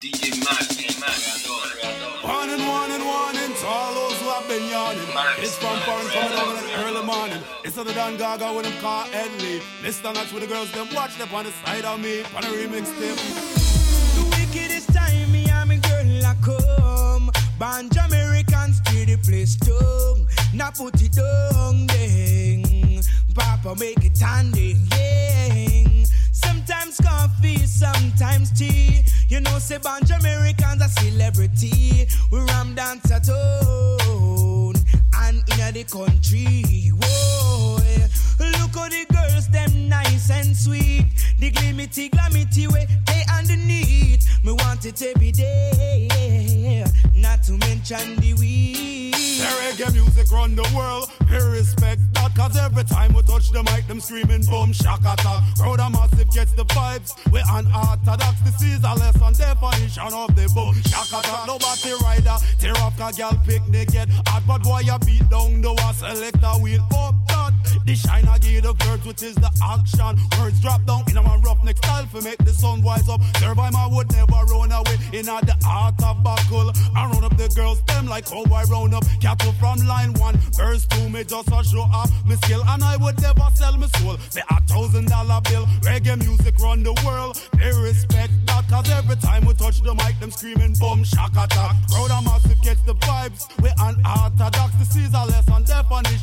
DJ Max, DJ Max, Warning, warning, warning to all those who have been yawning. It's from foreign coming down in the early morning. It's other than Gaga with him car Edley. Mr. Nuts with the girls, them watch them on the side of me. On a remix tip. The wickedest time, me and me girl a come. Band American steer the place down. Now put it down, ding. Papa make it handing, yeah. Sometimes coffee, sometimes tea. You know, say Band Americans a celebrity. We ram dance at home and in the country. Whoa, look how the girls them nice and sweet. The glimity, glamity way they underneath. Me want it every day, not to mention the weed. The reggae music run the world. Pay respect that, cause every time we touch the mic, them screaming boom, shakata. Crowd a massive gets the vibes. We unorthodox, this is a lesson definition of the boom, shakata. Nobody rider, tear off a gal picnic get hot, but boy, you beat down the wall, select a wheel up that. The shine I give the words, which is the action. Words drop down in a roughneck style for make the sun wise up. Survivor would never run away in the art of buckle. I run up the girls, them like how I round up. Cattle from line one, verse two, me just a show off me skill, and I would never sell my soul. Say a thousand dollar bill, reggae music run the world. They respect that, cause every time we touch the mic, them screaming boom, shock attack. Crowd a massive gets the vibes. We unorthodox, this is a lesson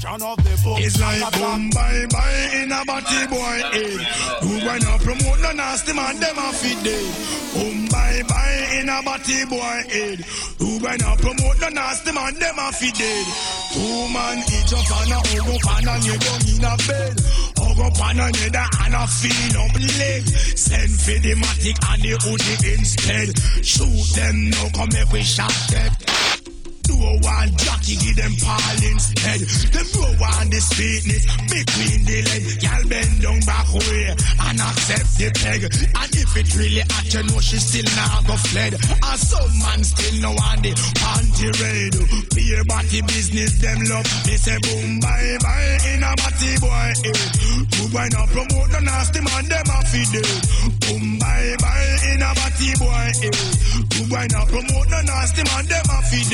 definition of the boom. It's like boom, bye, bye, in a body boy head. Who when not promote no nasty man, them a fit dead. Boom, bye, bye, in a body boy head. Who when not promote no nasty man, them a fit dead. Two man each up and a hug up and a knee down in a bed. Hug up and a knee down and a feel up leg. Send for the matic and the hoodie instead. Shoot them now, come make we shot them. Do a one jockey, give them Paul instead. Them throw on the sweetness, between the leg. Y'all bend down back way and accept the peg. And if it really hot, you know she still not go fled. And some man still no on the panty raid. Beer body business, them love. They say boom, bye, bye, in a body boy. Eh. Who boy not promote the nasty man, them a feed. Boom, bye, bye, in a body boy. Eh. Who boy not promote the nasty man, them a feed.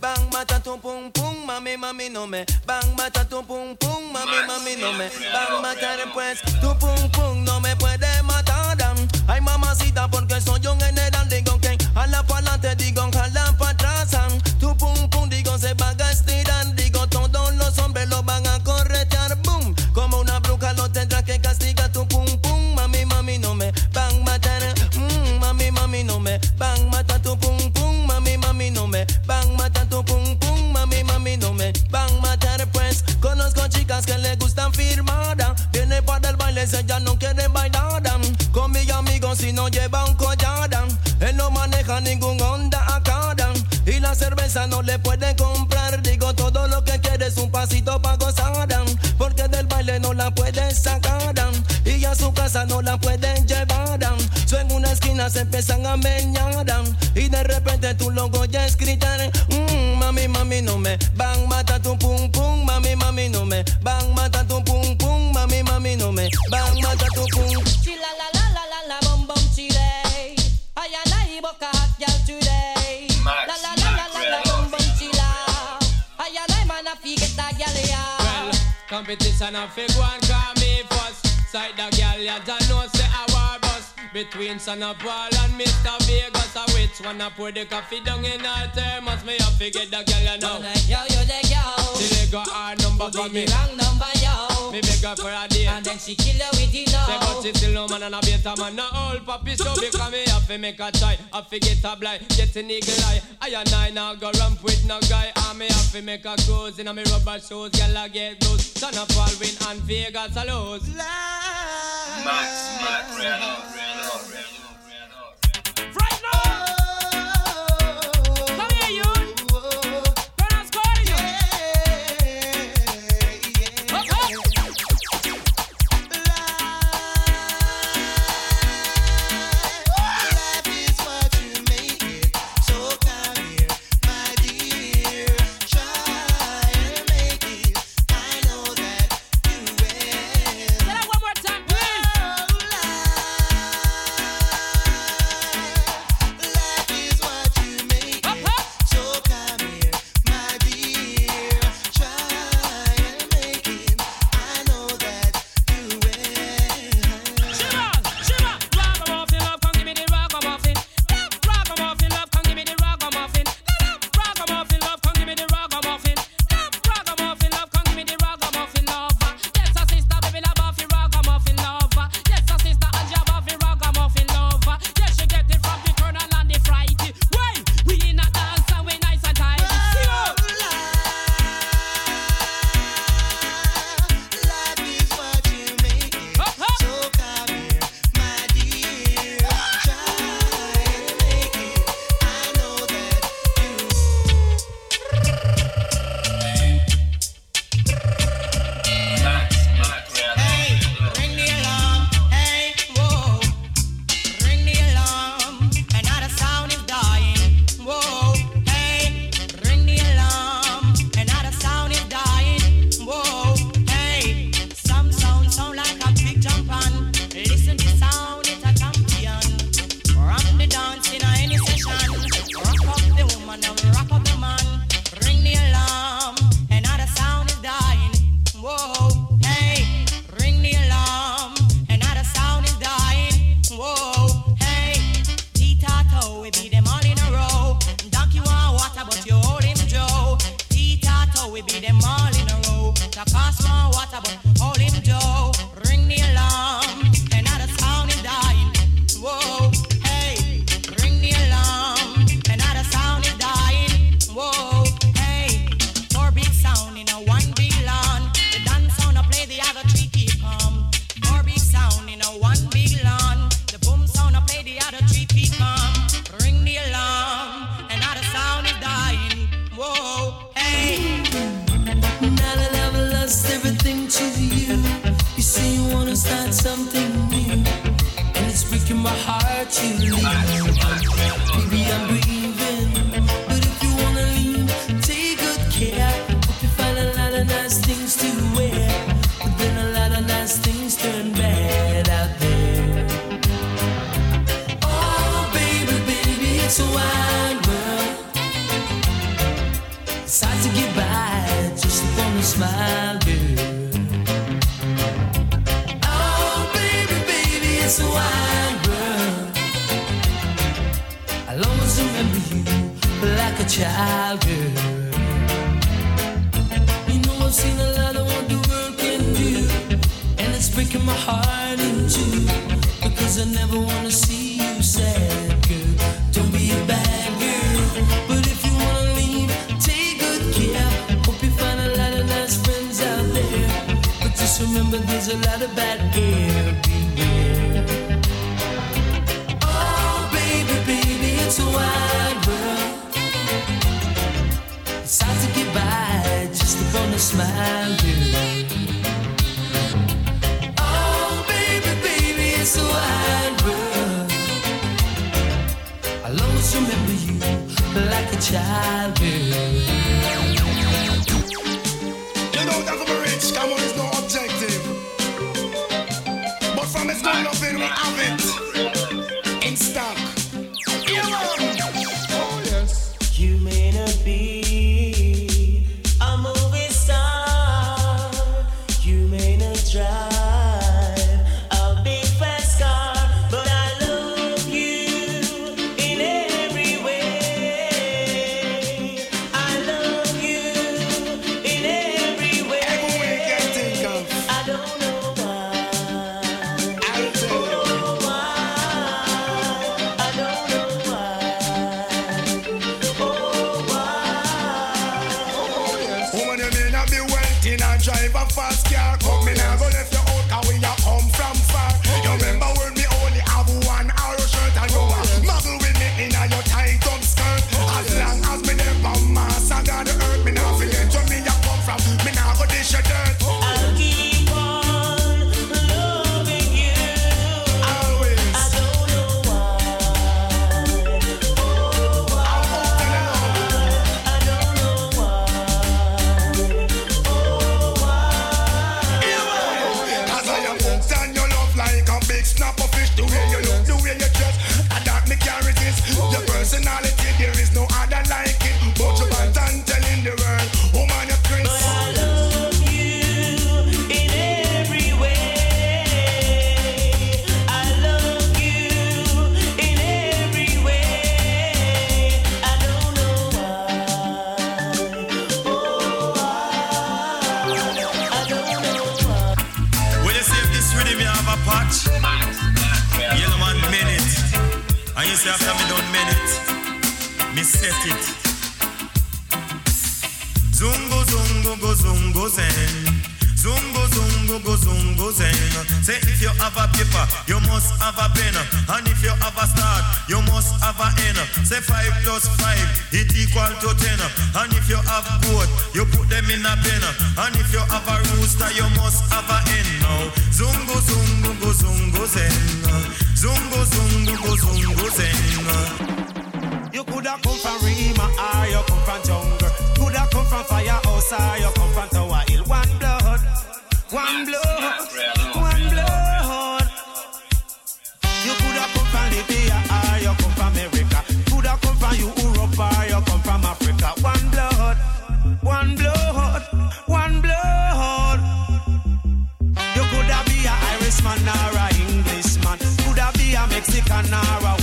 Bang mata tum pum pum mami mami no me. Bang mata tum pum pum mami mami no me. bang mata después tu pum pum no me puede matar ay mamacita porque soy un general no le puede comprar. Digo, todo lo que quiere es un pasito para gozar. Porque del baile no la pueden sacar. Y a su casa no la pueden llevar. So en una esquina se empiezan a meñar. Y de repente tu logo ya es gritar. Mm, mami, mami, no me van mata tu pum pum. Mami, mami, no me van mata tu pum pum. Mami, mami, no me van mata tu pum. Competition a fi go and call me first. Side the girl ya don't know say a war bus between Sean a Paul and Mr. Vegas. A which one a pour the coffee down in her thermos? Me a fi get the girl ya know. Yo yo the. Till they got our number for me. wrong number yo. Me beg her for a date. And then she kill her with you Say but know. she still no man and a better man. No old papi so because me have to make a try. Have to get a blind, get an eagle eye I and I now go ramp with no guy. And me have to make a cruise in a me rubber shoes. Girl I get blues Sean a Paul win and Vegas a lose. Max, Max, Red Hot, Red like a child, girl. You know I've seen a lot of what the world can do, and it's breaking my heart in two because I never wanna see you sad, girl. Don't be a bad girl, but if you wanna leave, take good care. Hope you find a lot of nice friends out there, but just remember there's a lot of bad everywhere. But from its no me set it. Zungo zungo go zungo zen. Zungo zungo go zungo zen. Say if you have a paper, you must have a pen. And if you have a start, you must have a end. Say five plus five, it equal to ten. And if you have goat, you put them in a pen. And if you have a rooster, you must have a hen. Now zungo zungo go zungo zen. Zungo zungo go zungo zen. Coulda come from Rema or you come from jungle. Coulda come from firehouse or you come from Tower Hill. One blood, one blood, one blood. You coulda come from Libya or you come from America. Coulda come from Europe or you come from Africa. One blood, one blood, one blood. You coulda be a Irishman or a Englishman. Coulda be a Mexican or a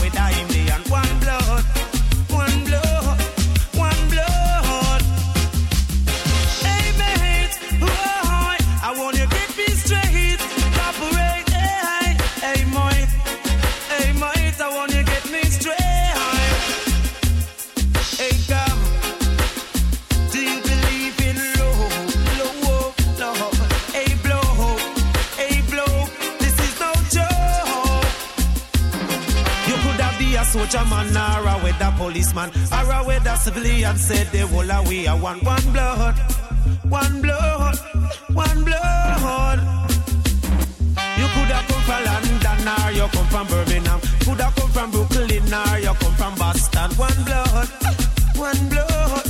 a soldier man or a weather policeman or a weather civilian. Said they of we are one, one blood, one blood, one blood. You could have come from London or you come from Birmingham. Could have come from Brooklyn or you come from Boston. One blood, one blood,